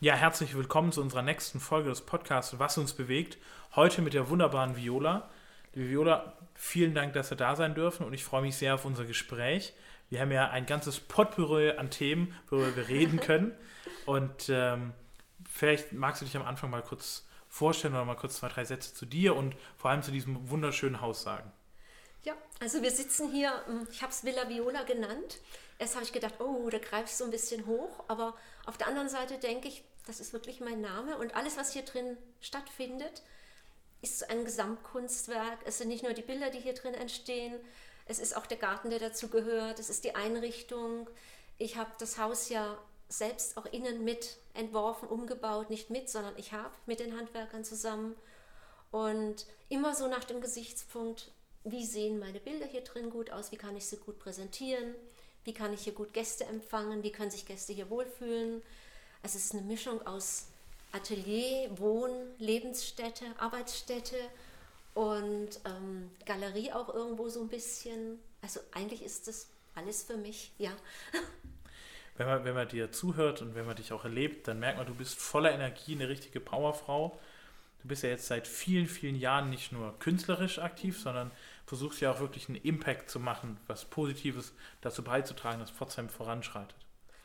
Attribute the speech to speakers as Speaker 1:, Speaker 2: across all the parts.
Speaker 1: Ja, herzlich willkommen zu unserer nächsten Folge des Podcasts Was uns bewegt. Heute mit der wunderbaren Viola. Liebe Viola, vielen Dank, dass wir da sein dürfen und ich freue mich sehr auf unser Gespräch. Wir haben ja ein ganzes Potpourri an Themen, worüber wir reden können. Und ähm, vielleicht magst du dich am Anfang mal kurz vorstellen oder mal kurz zwei, drei Sätze zu dir und vor allem zu diesem wunderschönen Haus sagen.
Speaker 2: Ja, also wir sitzen hier, hm, ich habe es Villa Viola genannt. Erst habe ich gedacht, oh, da greifst du ein bisschen hoch, aber auf der anderen Seite denke ich, das ist wirklich mein Name und alles, was hier drin stattfindet, ist ein Gesamtkunstwerk. Es sind nicht nur die Bilder, die hier drin entstehen, es ist auch der Garten, der dazu gehört, es ist die Einrichtung. Ich habe das Haus ja selbst auch innen mit entworfen, umgebaut, nicht mit, sondern ich habe mit den Handwerkern zusammen. Und immer so nach dem Gesichtspunkt, wie sehen meine Bilder hier drin gut aus, wie kann ich sie gut präsentieren, wie kann ich hier gut Gäste empfangen, wie können sich Gäste hier wohlfühlen. Also es ist eine Mischung aus Atelier, Wohn, Lebensstätte, Arbeitsstätte und ähm, Galerie auch irgendwo so ein bisschen. Also eigentlich ist das alles für mich, ja.
Speaker 1: Wenn man, wenn man dir zuhört und wenn man dich auch erlebt, dann merkt man, du bist voller Energie, eine richtige Powerfrau. Du bist ja jetzt seit vielen, vielen Jahren nicht nur künstlerisch aktiv, sondern versuchst ja auch wirklich einen Impact zu machen, was Positives dazu beizutragen, dass Pforzheim voranschreitet.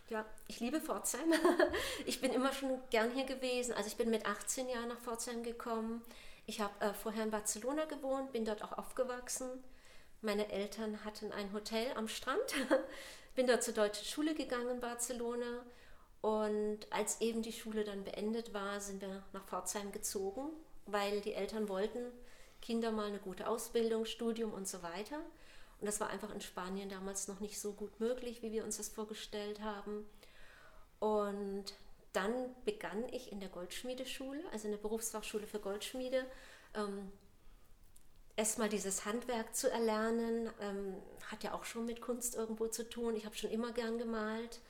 Speaker 2: Ja, ich liebe Pforzheim. Ich bin immer schon gern hier gewesen. Also ich bin mit 18 Jahren nach Pforzheim gekommen. Ich habe äh, vorher in Barcelona gewohnt, bin dort auch aufgewachsen. Meine Eltern hatten ein Hotel am Strand. bin dort zur deutschen Schule gegangen in Barcelona. Und als eben die Schule dann beendet war, sind wir nach Pforzheim gezogen, weil die Eltern wollten Kinder mal eine gute Ausbildung, Studium und so weiter. Und das war einfach in Spanien damals noch nicht so gut möglich, wie wir uns das vorgestellt haben. Und dann begann ich in der Goldschmiedeschule, also in der Berufsfachschule für Goldschmiede, ähm, erstmal dieses Handwerk zu erlernen. Ähm, hat ja auch schon mit Kunst irgendwo zu tun. Ich habe schon immer gern gemalt.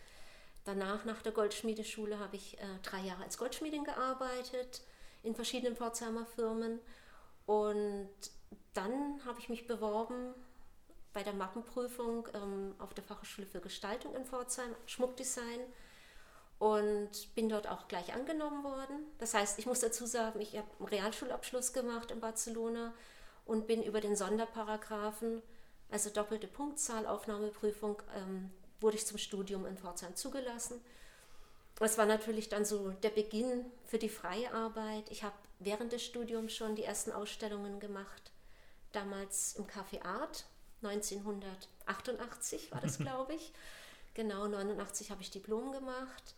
Speaker 2: Danach, nach der Goldschmiedeschule, habe ich äh, drei Jahre als Goldschmiedin gearbeitet in verschiedenen Pforzheimer Firmen. Und dann habe ich mich beworben bei der Mappenprüfung ähm, auf der Fachhochschule für Gestaltung in Pforzheim, Schmuckdesign und bin dort auch gleich angenommen worden. Das heißt, ich muss dazu sagen, ich habe einen Realschulabschluss gemacht in Barcelona und bin über den Sonderparagraphen, also doppelte Punktzahl, Aufnahmeprüfung, ähm, wurde ich zum Studium in Pforzheim zugelassen. Das war natürlich dann so der Beginn für die freie Arbeit. Ich habe während des Studiums schon die ersten Ausstellungen gemacht, damals im Café Art 1988 war das, glaube ich. Genau, 89 habe ich Diplom gemacht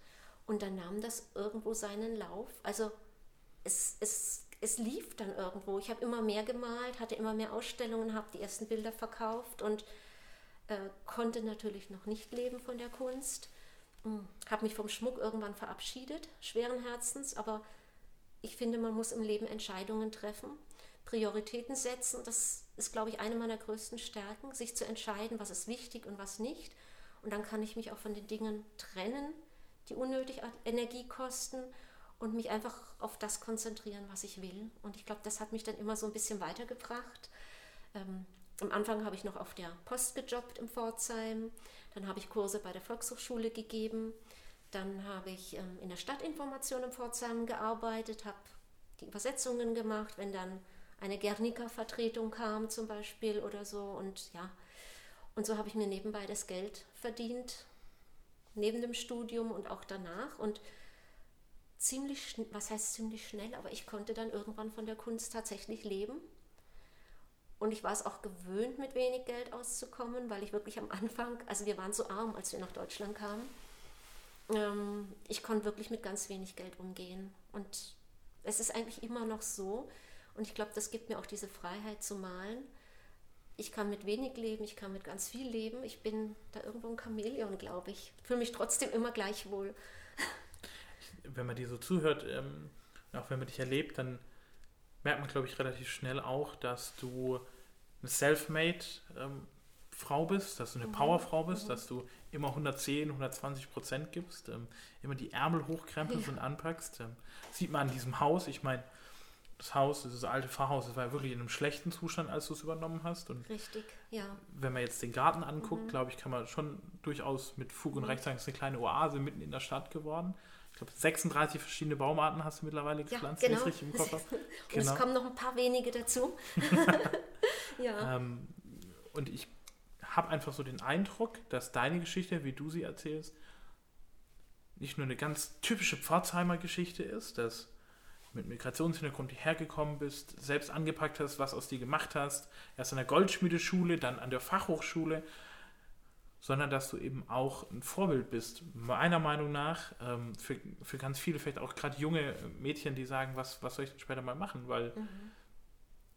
Speaker 2: und dann nahm das irgendwo seinen Lauf. Also es, es, es lief dann irgendwo. Ich habe immer mehr gemalt, hatte immer mehr Ausstellungen, habe die ersten Bilder verkauft und äh, konnte natürlich noch nicht leben von der Kunst. Hm, habe mich vom Schmuck irgendwann verabschiedet, schweren Herzens, aber ich finde, man muss im Leben Entscheidungen treffen, Prioritäten setzen. Das ist, glaube ich, eine meiner größten Stärken, sich zu entscheiden, was ist wichtig und was nicht. Und dann kann ich mich auch von den Dingen trennen, die unnötig Energie kosten und mich einfach auf das konzentrieren, was ich will. Und ich glaube, das hat mich dann immer so ein bisschen weitergebracht. Ähm, am Anfang habe ich noch auf der Post gejobbt im Pforzheim, dann habe ich Kurse bei der Volkshochschule gegeben, dann habe ich ähm, in der Stadtinformation im Pforzheim gearbeitet, habe die Übersetzungen gemacht, wenn dann eine Guernica-Vertretung kam zum Beispiel oder so. Und ja, und so habe ich mir nebenbei das Geld verdient, neben dem Studium und auch danach. Und ziemlich, was heißt ziemlich schnell, aber ich konnte dann irgendwann von der Kunst tatsächlich leben. Und ich war es auch gewöhnt, mit wenig Geld auszukommen, weil ich wirklich am Anfang, also wir waren so arm, als wir nach Deutschland kamen. Ähm, ich konnte wirklich mit ganz wenig Geld umgehen. Und es ist eigentlich immer noch so, und ich glaube, das gibt mir auch diese Freiheit zu malen. Ich kann mit wenig leben, ich kann mit ganz viel leben. Ich bin da irgendwo ein Chamäleon, glaube ich. Fühle mich trotzdem immer gleich wohl.
Speaker 1: Wenn man dir so zuhört, ähm, auch wenn man dich erlebt, dann merkt man, glaube ich, relativ schnell auch, dass du eine Self-Made ähm, Frau bist, dass du eine mhm. Powerfrau bist, mhm. dass du immer 110, 120 Prozent gibst, ähm, immer die Ärmel hochkrempelst ja. und anpackst. Ähm, sieht man an diesem Haus. Ich meine, das Haus, dieses alte Pfarrhaus, das war ja wirklich in einem schlechten Zustand, als du es übernommen hast. Und
Speaker 2: Richtig, ja.
Speaker 1: Wenn man jetzt den Garten anguckt, mhm. glaube ich, kann man schon durchaus mit Fug und mhm. Recht sagen, es ist eine kleine Oase mitten in der Stadt geworden. ich glaube, 36 verschiedene Baumarten hast du mittlerweile gepflanzt,
Speaker 2: ja, genau.
Speaker 1: richtig im Kopf.
Speaker 2: Und
Speaker 1: Genau.
Speaker 2: es kommen noch ein paar wenige dazu. ja.
Speaker 1: Ähm, und ich habe einfach so den Eindruck, dass deine Geschichte, wie du sie erzählst, nicht nur eine ganz typische Pforzheimer Geschichte ist, dass mit Migrationshintergrund hierher gekommen bist, selbst angepackt hast, was aus dir gemacht hast, erst an der Goldschmiedeschule, dann an der Fachhochschule, sondern dass du eben auch ein Vorbild bist, meiner Meinung nach, ähm, für, für ganz viele, vielleicht auch gerade junge Mädchen, die sagen, was, was soll ich denn später mal machen, weil
Speaker 2: Mhm.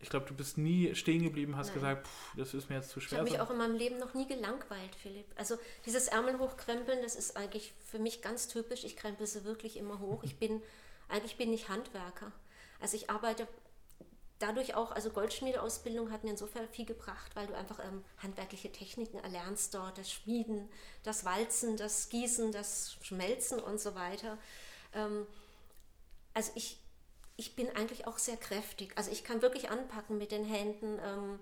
Speaker 1: ich glaube, du bist nie stehen geblieben, hast
Speaker 2: Nein.
Speaker 1: gesagt, "Puh, das ist mir jetzt zu
Speaker 2: Ich
Speaker 1: schwer.
Speaker 2: habe mich
Speaker 1: so."
Speaker 2: auch in meinem Leben noch nie gelangweilt, Philipp. Also dieses Ärmel hochkrempeln, das ist eigentlich für mich ganz typisch. Ich krempel sie wirklich immer hoch. Ich bin, eigentlich bin ich Handwerker. Also ich arbeite dadurch auch, also Goldschmiedeausbildung hat mir insofern viel gebracht, weil du einfach ähm, handwerkliche Techniken erlernst dort, das Schmieden, das Walzen, das Gießen, das Schmelzen und so weiter. Ähm, also ich, ich bin eigentlich auch sehr kräftig. Also ich kann wirklich anpacken mit den Händen ähm,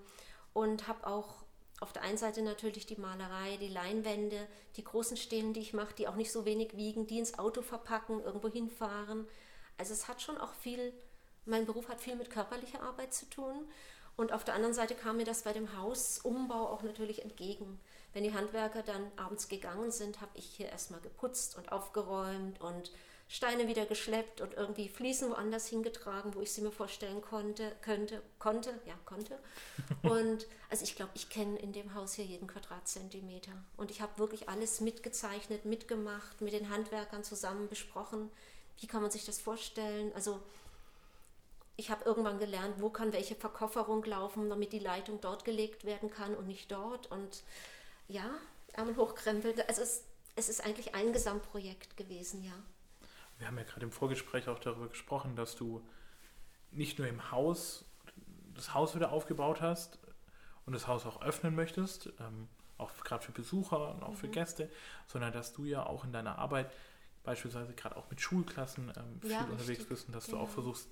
Speaker 2: und habe auch auf der einen Seite natürlich die Malerei, die Leinwände, die großen Stelen, die ich mache, die auch nicht so wenig wiegen, die ins Auto verpacken, irgendwo hinfahren. Also es hat schon auch viel, mein Beruf hat viel mit körperlicher Arbeit zu tun. Und auf der anderen Seite kam mir das bei dem Hausumbau auch natürlich entgegen. Wenn die Handwerker dann abends gegangen sind, habe ich hier erstmal geputzt und aufgeräumt und Steine wieder geschleppt und irgendwie Fliesen woanders hingetragen, wo ich sie mir vorstellen konnte, könnte, konnte, ja, konnte. Und also ich glaube, ich kenne in dem Haus hier jeden Quadratzentimeter. Und ich habe wirklich alles mitgezeichnet, mitgemacht, mit den Handwerkern zusammen besprochen. Wie kann man sich das vorstellen? Also ich habe irgendwann gelernt, wo kann welche Verkofferung laufen, damit die Leitung dort gelegt werden kann und nicht dort. Und ja, Ärmel hochkrempeln. Also es, es ist eigentlich ein Gesamtprojekt gewesen, ja.
Speaker 1: Wir haben ja gerade im Vorgespräch auch darüber gesprochen, dass du nicht nur im Haus das Haus wieder aufgebaut hast und das Haus auch öffnen möchtest, ähm, auch gerade für Besucher und auch für Gäste, sondern dass du ja auch in deiner Arbeit beispielsweise gerade auch mit Schulklassen ähm, viel
Speaker 2: Ja,
Speaker 1: unterwegs
Speaker 2: richtig.
Speaker 1: bist und dass du
Speaker 2: Genau.
Speaker 1: auch versuchst,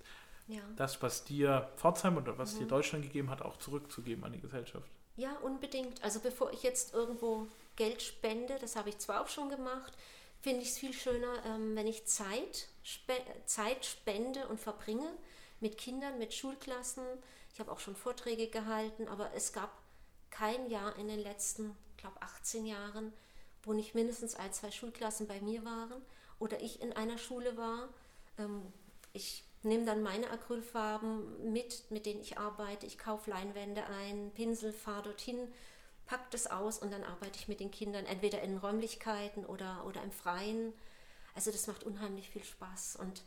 Speaker 2: Ja.
Speaker 1: das, was dir Pforzheim oder was dir Deutschland gegeben hat, auch zurückzugeben an die Gesellschaft.
Speaker 2: Ja, unbedingt. Also bevor ich jetzt irgendwo Geld spende, das habe ich zwar auch schon gemacht, finde ich es viel schöner, ähm, wenn ich Zeit, spe Zeit spende und verbringe mit Kindern, mit Schulklassen. Ich habe auch schon Vorträge gehalten, aber es gab kein Jahr in den letzten, glaube 18 Jahren, wo nicht mindestens ein, zwei Schulklassen bei mir waren oder ich in einer Schule war. Ähm, ich nehme dann meine Acrylfarben mit, mit denen ich arbeite. Ich kaufe Leinwände ein, Pinsel, fahre dorthin, pack das aus und dann arbeite ich mit den Kindern entweder in Räumlichkeiten oder, oder im Freien. Also das macht unheimlich viel Spaß und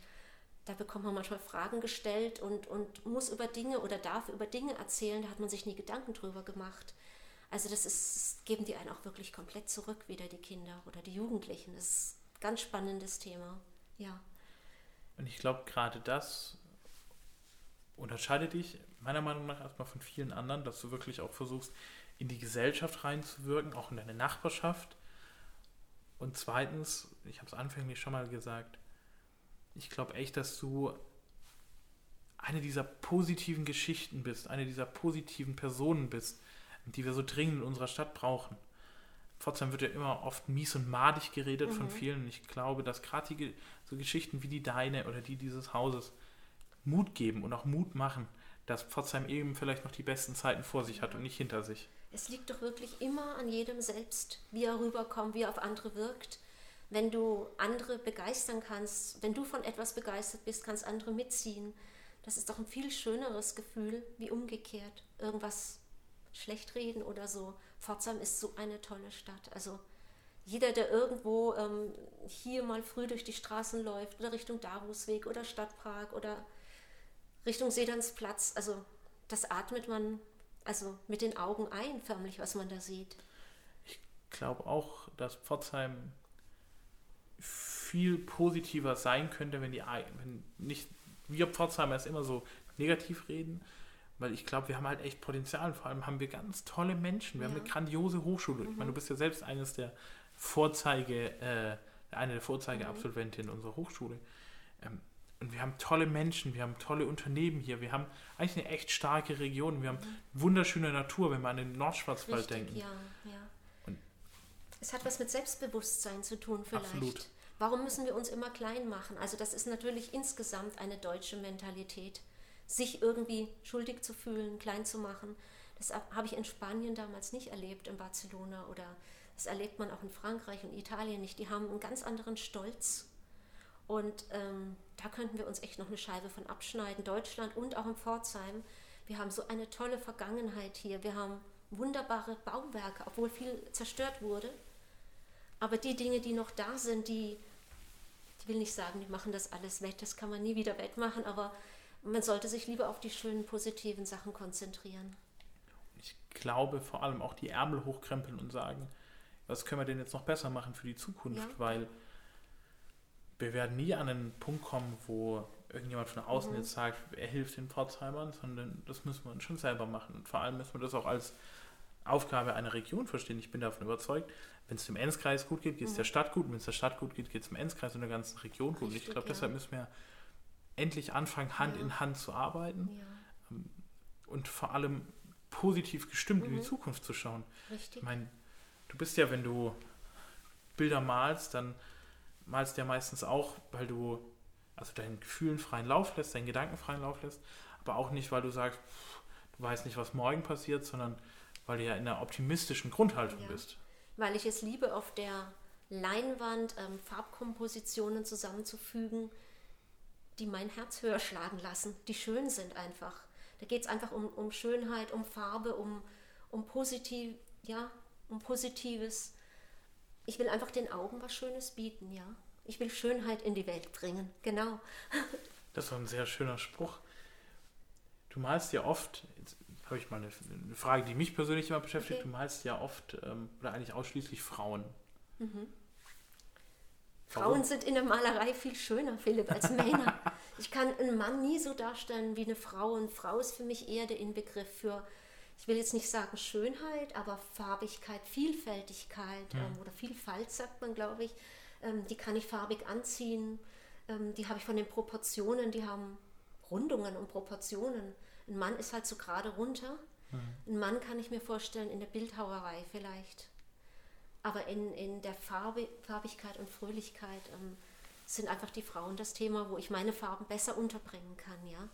Speaker 2: da bekommt man manchmal Fragen gestellt und, und muss über Dinge oder darf über Dinge erzählen, da hat man sich nie Gedanken drüber gemacht. Also das ist, geben die einen auch wirklich komplett zurück, wieder die Kinder oder die Jugendlichen. Das ist ganz spannendes Thema. Ja.
Speaker 1: Und ich glaube, gerade das unterscheidet dich meiner Meinung nach erstmal von vielen anderen, dass du wirklich auch versuchst, in die Gesellschaft reinzuwirken, auch in deine Nachbarschaft. Und zweitens, ich habe es anfänglich schon mal gesagt, ich glaube echt, dass du eine dieser positiven Geschichten bist, eine dieser positiven Personen bist, die wir so dringend in unserer Stadt brauchen. Pforzheim wird ja immer oft mies und madig geredet von vielen. Und ich glaube, dass gerade die so Geschichten wie die deine oder die dieses Hauses Mut geben und auch Mut machen, dass Pforzheim eben vielleicht noch die besten Zeiten vor sich hat und nicht hinter sich.
Speaker 2: Es liegt doch wirklich immer an jedem selbst, wie er rüberkommt, wie er auf andere wirkt. Wenn du andere begeistern kannst, wenn du von etwas begeistert bist, kannst andere mitziehen. Das ist doch ein viel schöneres Gefühl wie umgekehrt. Irgendwas schlecht reden oder so. Pforzheim ist so eine tolle Stadt. Also jeder, der irgendwo ähm, hier mal früh durch die Straßen läuft oder Richtung Darusweg oder Stadtpark oder Richtung Sedernsplatz, also das atmet man also mit den Augen ein, förmlich, was man da sieht.
Speaker 1: Ich glaube auch, dass Pforzheim viel positiver sein könnte, wenn die wenn nicht wir Pforzheimer es immer so negativ reden, weil ich glaube, wir haben halt echt Potenzial. Vor allem haben wir ganz tolle Menschen. Wir haben
Speaker 2: Ja.
Speaker 1: eine grandiose Hochschule. Ich meine, du bist ja selbst eines der Vorzeige, äh, eine der Vorzeigeabsolventinnen unserer Hochschule. Ähm, und wir haben tolle Menschen, wir haben tolle Unternehmen hier, wir haben eigentlich eine echt starke Region, wir haben wunderschöne Natur, wenn wir an den Nordschwarzwald
Speaker 2: Richtig,
Speaker 1: denken.
Speaker 2: ja, ja.
Speaker 1: Und-
Speaker 2: es hat was mit Selbstbewusstsein zu tun vielleicht.
Speaker 1: Absolut.
Speaker 2: Warum müssen wir uns immer klein machen? Also das ist natürlich insgesamt eine deutsche Mentalität, sich irgendwie schuldig zu fühlen, klein zu machen. Das habe ich in Spanien damals nicht erlebt, in Barcelona oder das erlebt man auch in Frankreich und Italien nicht. Die haben einen ganz anderen Stolz. Und ähm, da könnten wir uns echt noch eine Scheibe von abschneiden. Deutschland und auch in Pforzheim. Wir haben so eine tolle Vergangenheit hier. Wir haben wunderbare Bauwerke, obwohl viel zerstört wurde. Aber die Dinge, die noch da sind, die, ich will nicht sagen, die machen das alles wett, das kann man nie wieder wettmachen, aber man sollte sich lieber auf die schönen, positiven Sachen konzentrieren.
Speaker 1: Ich glaube vor allem auch die Ärmel hochkrempeln und sagen, was können wir denn jetzt noch besser machen für die Zukunft, ja. weil wir werden nie an einen Punkt kommen, wo irgendjemand von außen mhm. jetzt sagt, er hilft den Pforzheimern, sondern das müssen wir uns schon selber machen. Und vor allem müssen wir das auch als Aufgabe einer Region verstehen. Ich bin davon überzeugt, wenn es dem Enzkreis gut geht, geht es mhm. der Stadt gut. Und wenn es der Stadt gut geht, geht es dem Enzkreis und der ganzen Region gut. Richtig, ich glaube, ja. deshalb müssen wir endlich anfangen, Hand ja. in Hand zu arbeiten ja. Ähm, und vor allem positiv gestimmt mhm. in die mhm. Zukunft zu schauen. Richtig. Ich meine, du bist ja, wenn du Bilder malst, dann malst du ja meistens auch, weil du also deinen Gefühlen freien Lauf lässt, deinen Gedanken freien Lauf lässt, aber auch nicht, weil du sagst, du weißt nicht, was morgen passiert, sondern weil du ja in einer optimistischen Grundhaltung ja. bist.
Speaker 2: Weil ich es liebe, auf der Leinwand ähm, Farbkompositionen zusammenzufügen, die mein Herz höher schlagen lassen, die schön sind einfach. Da geht es einfach um, um Schönheit, um Farbe, um, um positiv, ja, um Positives. Ich will einfach den Augen was Schönes bieten, ja. Ich will Schönheit in die Welt bringen, genau.
Speaker 1: Das war ein sehr schöner Spruch. Du malst ja oft, jetzt habe ich mal eine, eine, Frage, die mich persönlich immer beschäftigt, okay. du malst ja oft ähm, oder eigentlich ausschließlich Frauen. Mhm.
Speaker 2: Frauen sind in der Malerei viel schöner, Philipp, als Männer. ich kann einen Mann nie so darstellen wie eine Frau. Und Frau ist für mich eher der Inbegriff für, ich will jetzt nicht sagen Schönheit, aber Farbigkeit, Vielfältigkeit ja. ähm, oder Vielfalt, sagt man, glaube ich. Ähm, die kann ich farbig anziehen. Ähm, die habe ich von den Proportionen, die haben Rundungen und Proportionen. Ein Mann ist halt so gerade runter. Mhm. Ein Mann kann ich mir vorstellen in der Bildhauerei vielleicht. Aber in, in der Farbe, Farbigkeit und Fröhlichkeit ähm, sind einfach die Frauen das Thema, wo ich meine Farben besser unterbringen kann, ja.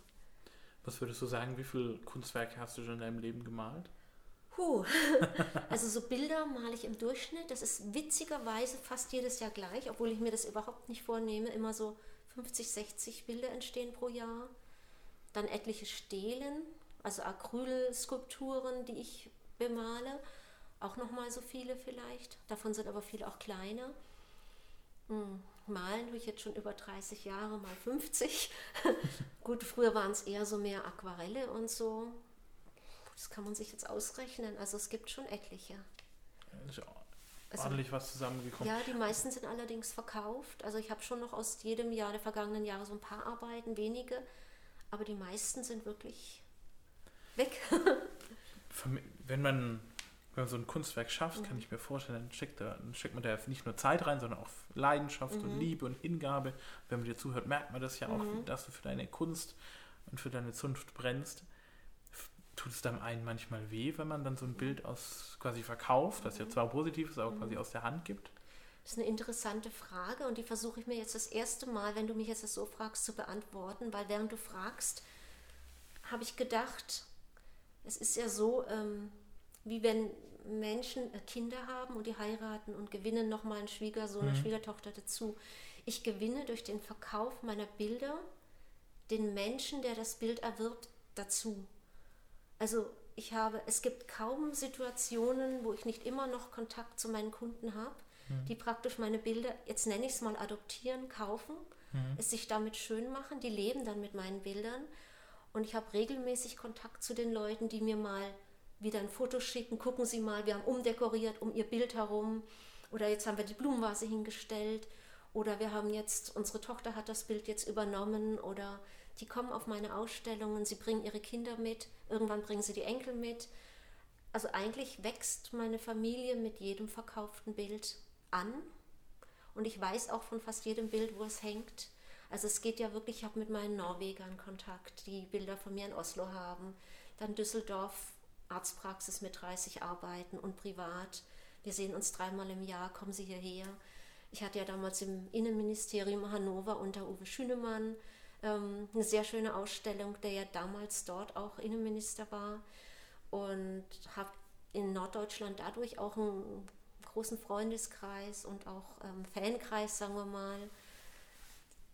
Speaker 1: Was würdest du sagen, wie viele Kunstwerke hast du schon in deinem Leben gemalt?
Speaker 2: Puh. Also so Bilder male ich im Durchschnitt. Das ist witzigerweise fast jedes Jahr gleich, obwohl ich mir das überhaupt nicht vornehme. Immer so 50, 60 Bilder entstehen pro Jahr. Dann etliche Stelen, also Acrylskulpturen, die ich bemale. Auch nochmal so viele vielleicht. Davon sind aber viele auch kleiner. Hm. Malen tue ich jetzt schon über 30 Jahre, mal 50. Gut, früher waren es eher so mehr Aquarelle und so. Das kann man sich jetzt ausrechnen. Also es gibt schon etliche.
Speaker 1: Ist also, ordentlich was zusammengekommen.
Speaker 2: Ja, die meisten sind allerdings verkauft. Also ich habe schon noch aus jedem Jahr der vergangenen Jahre so ein paar Arbeiten, wenige. Aber die meisten sind wirklich weg.
Speaker 1: Wenn man, wenn man so ein Kunstwerk schafft, mhm. kann ich mir vorstellen, dann steckt, da, dann steckt man da nicht nur Zeit rein, sondern auch Leidenschaft mhm. und Liebe und Hingabe. Wenn man dir zuhört, merkt man das ja auch, mhm. dass du für deine Kunst und für deine Zunft brennst tut es dann einen manchmal weh, wenn man dann so ein Bild aus quasi verkauft, das ja zwar positiv ist, aber mhm. quasi aus der Hand gibt?
Speaker 2: Das ist eine interessante Frage und die versuche ich mir jetzt das erste Mal, wenn du mich jetzt das so fragst, zu beantworten, weil während du fragst, habe ich gedacht, es ist ja so, ähm, wie wenn Menschen äh, Kinder haben und die heiraten und gewinnen nochmal einen Schwiegersohn, mhm. eine Schwiegertochter dazu. Ich gewinne durch den Verkauf meiner Bilder den Menschen, der das Bild erwirbt, dazu. Also ich habe, es gibt kaum Situationen, wo ich nicht immer noch Kontakt zu meinen Kunden habe, mhm. die praktisch meine Bilder, jetzt nenne ich es mal adoptieren, kaufen, mhm. es sich damit schön machen, die leben dann mit meinen Bildern. Und ich habe regelmäßig Kontakt zu den Leuten, die mir mal wieder ein Foto schicken, gucken Sie mal, wir haben umdekoriert um Ihr Bild herum oder jetzt haben wir die Blumenvase hingestellt oder wir haben jetzt, unsere Tochter hat das Bild jetzt übernommen oder die kommen auf meine Ausstellungen, sie bringen ihre Kinder mit, irgendwann bringen sie die Enkel mit. Also eigentlich wächst meine Familie mit jedem verkauften Bild an. Und ich weiß auch von fast jedem Bild, wo es hängt. Also es geht ja wirklich, ich habe mit meinen Norwegern Kontakt, die Bilder von mir in Oslo haben. Dann Düsseldorf, Arztpraxis mit 30 Arbeiten und privat. Wir sehen uns dreimal im Jahr, kommen Sie hierher. Ich hatte ja damals im Innenministerium Hannover unter Uwe Schünemann ähm, eine sehr schöne Ausstellung, der ja damals dort auch Innenminister war und habe in Norddeutschland dadurch auch einen großen Freundeskreis und auch ähm, Fankreis, sagen wir mal.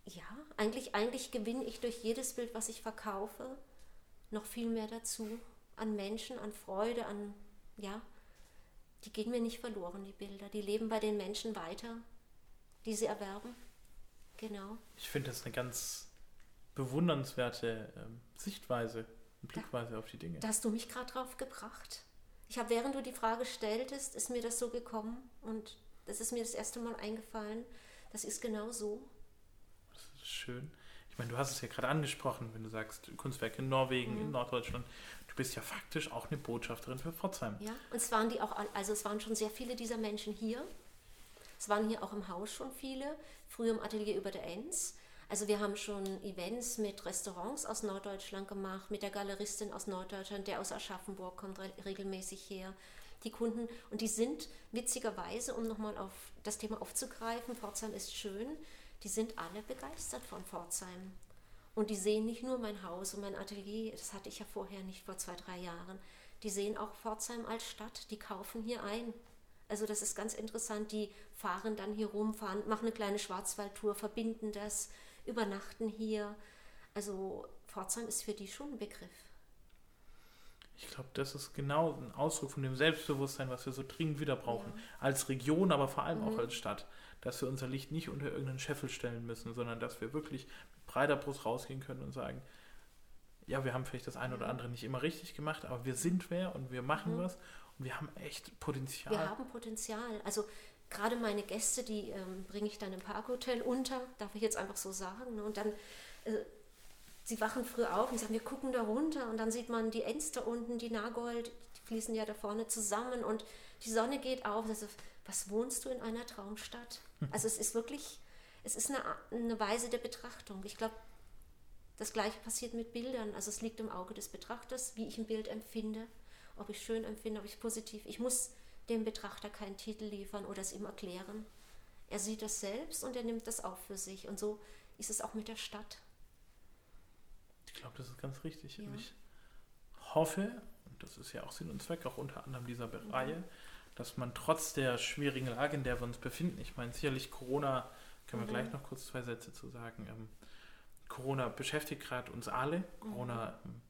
Speaker 2: Ja, eigentlich, eigentlich gewinne ich durch jedes Bild, was ich verkaufe, noch viel mehr dazu. An Menschen, an Freude, an, ja, die gehen mir nicht verloren, die Bilder. Die leben bei den Menschen weiter, die sie erwerben. Genau.
Speaker 1: Ich finde das eine ganz bewundernswerte ähm, Sichtweise und Blickweise
Speaker 2: da,
Speaker 1: auf die Dinge.
Speaker 2: Da hast du mich gerade drauf gebracht. Ich habe, während du die Frage stelltest, ist mir das so gekommen und das ist mir das erste Mal eingefallen. Das ist genau so.
Speaker 1: Das ist schön. Ich meine, du hast es ja gerade angesprochen, wenn du sagst, Kunstwerke in Norwegen, mhm. in Norddeutschland. Du bist ja faktisch auch eine Botschafterin für Pforzheim.
Speaker 2: Ja, und es waren die auch, also es waren schon sehr viele dieser Menschen hier. Es waren hier auch im Haus schon viele, früher im Atelier über der Enz. Also wir haben schon Events mit Restaurants aus Norddeutschland gemacht, mit der Galeristin aus Norddeutschland, der aus Aschaffenburg kommt re regelmäßig her. Die Kunden, und die sind witzigerweise, um nochmal auf das Thema aufzugreifen, Pforzheim ist schön, die sind alle begeistert von Pforzheim. Und die sehen nicht nur mein Haus und mein Atelier, das hatte ich ja vorher nicht vor zwei, drei Jahren. Die sehen auch Pforzheim als Stadt, die kaufen hier ein. Also das ist ganz interessant, die fahren dann hier rum, fahren, machen eine kleine Schwarzwaldtour, verbinden das übernachten hier. Also Pforzheim ist für die schon ein Begriff.
Speaker 1: Ich glaube, das ist genau ein Ausdruck von dem Selbstbewusstsein, was wir so dringend wieder brauchen. Ja. Als Region, aber vor allem mhm. auch als Stadt. Dass wir unser Licht nicht unter irgendeinen Scheffel stellen müssen, sondern dass wir wirklich breiter Brust rausgehen können und sagen, ja, wir haben vielleicht das eine oder andere nicht immer richtig gemacht, aber wir sind wer und wir machen mhm. was und wir haben echt Potenzial.
Speaker 2: Wir haben Potenzial. Also gerade meine Gäste, die ähm, bringe ich dann im Parkhotel unter, darf ich jetzt einfach so sagen. Ne? Und dann, äh, sie wachen früh auf und sagen, wir gucken da runter und dann sieht man die Enster unten, die Nagold, die fließen ja da vorne zusammen und die Sonne geht auf. Also, was wohnst du in einer Traumstadt? Also es ist wirklich, es ist eine, eine Weise der Betrachtung. Ich glaube, das gleiche passiert mit Bildern. Also es liegt im Auge des Betrachters, wie ich ein Bild empfinde, ob ich schön empfinde, ob ich positiv. Ich muss dem Betrachter keinen Titel liefern oder es ihm erklären. Er sieht es selbst und er nimmt das auch für sich. Und so ist es auch mit der Stadt.
Speaker 1: Ich glaube, das ist ganz richtig. Ja. Ich hoffe, und das ist ja auch Sinn und Zweck auch unter anderem dieser mhm. Reihe, dass man trotz der schwierigen Lage, in der wir uns befinden, ich meine, sicherlich Corona, können wir mhm. gleich noch kurz zwei Sätze zu sagen, ähm, Corona beschäftigt gerade uns alle. Mhm. Corona ähm,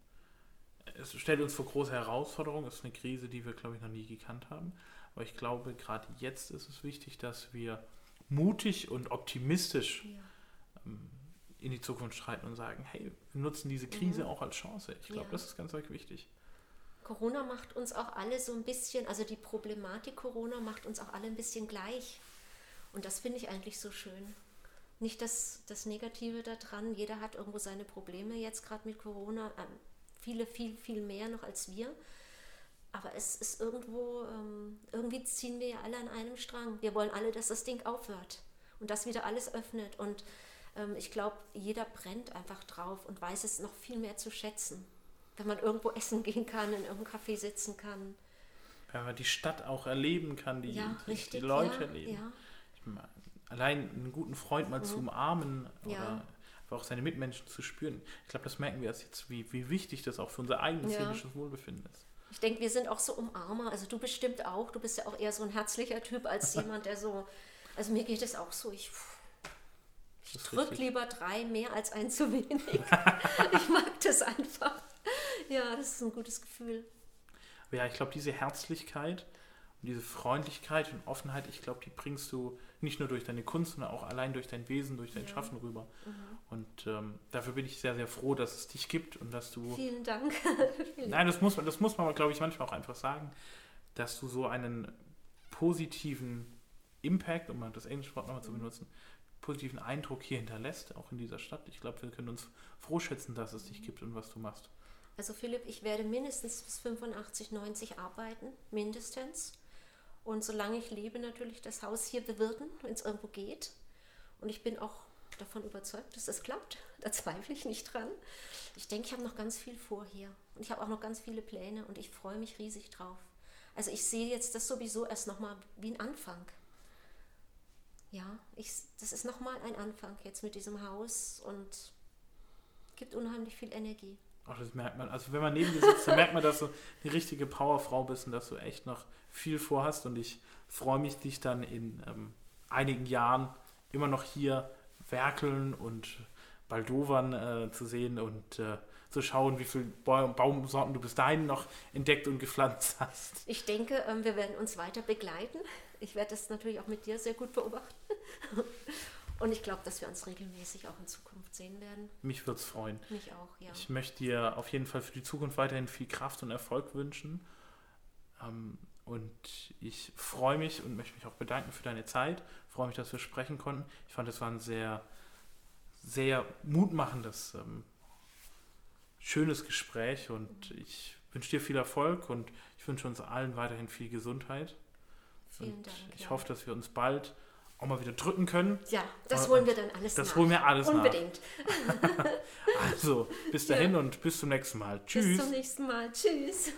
Speaker 1: es stellt uns vor große Herausforderungen. Es ist eine Krise, die wir, glaube ich, noch nie gekannt haben. Aber ich glaube, gerade jetzt ist es wichtig, dass wir mutig und optimistisch ja. ähm, in die Zukunft schreiten und sagen, hey, wir nutzen diese Krise mhm. auch als Chance. Ich glaube, ja. das ist ganz wichtig.
Speaker 2: Corona macht uns auch alle so ein bisschen, also die Problematik Corona macht uns auch alle ein bisschen gleich. Und das finde ich eigentlich so schön. Nicht das, das Negative daran, jeder hat irgendwo seine Probleme jetzt gerade mit Corona. Ähm, viele viel, viel mehr noch als wir. Aber es ist irgendwo, ähm, irgendwie ziehen wir ja alle an einem Strang. Wir wollen alle, dass das Ding aufhört und dass wieder alles öffnet. Und ähm, ich glaube, jeder brennt einfach drauf und weiß es noch viel mehr zu schätzen. Wenn man irgendwo essen gehen kann, in irgendeinem Café sitzen kann.
Speaker 1: Wenn man die Stadt auch erleben kann, die, ja, die, richtig, die Leute ja, erleben. Ja. Allein einen guten Freund mal mhm. zu umarmen oder auch seine Mitmenschen zu spüren. Ich glaube, das merken wir erst jetzt, wie, wie wichtig das auch für unser eigenes ja. seelisches Wohlbefinden ist.
Speaker 2: Ich denke, wir sind auch so Umarmer. Also du bestimmt auch. Du bist ja auch eher so ein herzlicher Typ als jemand, der so. Also mir geht es auch so. Ich, ich drücke lieber drei mehr als ein zu wenig. ich mag das einfach. Ja, das ist ein gutes Gefühl.
Speaker 1: Ja, ich glaube, diese Herzlichkeit und diese Freundlichkeit und Offenheit, ich glaube, die bringst du nicht nur durch deine Kunst, sondern auch allein durch dein Wesen, durch dein ja. Schaffen rüber. Mhm. Und ähm, dafür bin ich sehr, sehr froh, dass es dich gibt und dass du.
Speaker 2: Vielen Dank.
Speaker 1: Nein, das muss man, das muss man, glaube ich, manchmal auch einfach sagen, dass du so einen positiven Impact, um mal das englische Wort nochmal mhm. zu benutzen, positiven Eindruck hier hinterlässt, auch in dieser Stadt. Ich glaube, wir können uns froh schätzen, dass es dich mhm. gibt und was du machst.
Speaker 2: Also Philipp, ich werde mindestens bis 85, 90 arbeiten, mindestens. Und solange ich lebe, natürlich das Haus hier bewirten, wenn es irgendwo geht. Und ich bin auch davon überzeugt, dass das klappt. Da zweifle ich nicht dran. Ich denke, ich habe noch ganz viel vor hier. Und ich habe auch noch ganz viele Pläne und ich freue mich riesig drauf. Also ich sehe jetzt das sowieso erst nochmal wie ein Anfang. ja, ich, das ist nochmal ein Anfang jetzt mit diesem Haus und gibt unheimlich viel Energie.
Speaker 1: Ach, das merkt man. Also wenn man neben dir sitzt, dann merkt man, dass du eine richtige Powerfrau bist und dass du echt noch viel vorhast. Und ich freue mich, dich dann in ähm, einigen Jahren immer noch hier werkeln und baldowern äh, zu sehen und äh, zu schauen, wie viele Baumsorten du bis dahin noch entdeckt und gepflanzt hast.
Speaker 2: Ich denke, ähm, wir werden uns weiter begleiten. Ich werde das natürlich auch mit dir sehr gut beobachten. Und ich glaube, dass wir uns regelmäßig auch in Zukunft sehen werden.
Speaker 1: Mich würde es freuen.
Speaker 2: Mich auch, ja.
Speaker 1: Ich möchte dir auf jeden Fall für die Zukunft weiterhin viel Kraft und Erfolg wünschen. Ähm, und ich freue mich und möchte mich auch bedanken für deine Zeit. Ich freue mich, dass wir sprechen konnten. Ich fand, es war ein sehr, sehr mutmachendes, ähm, schönes Gespräch und ich wünsche dir viel Erfolg und ich wünsche uns allen weiterhin viel Gesundheit.
Speaker 2: Vielen
Speaker 1: und
Speaker 2: Dank.
Speaker 1: ich
Speaker 2: ja.
Speaker 1: hoffe, dass wir uns bald auch mal wieder drücken können.
Speaker 2: Ja, das holen wir dann alles
Speaker 1: Das
Speaker 2: nach.
Speaker 1: holen wir alles
Speaker 2: Unbedingt.
Speaker 1: nach. Also, bis dahin und bis zum nächsten Mal. Tschüss.
Speaker 2: Bis zum nächsten Mal. Tschüss.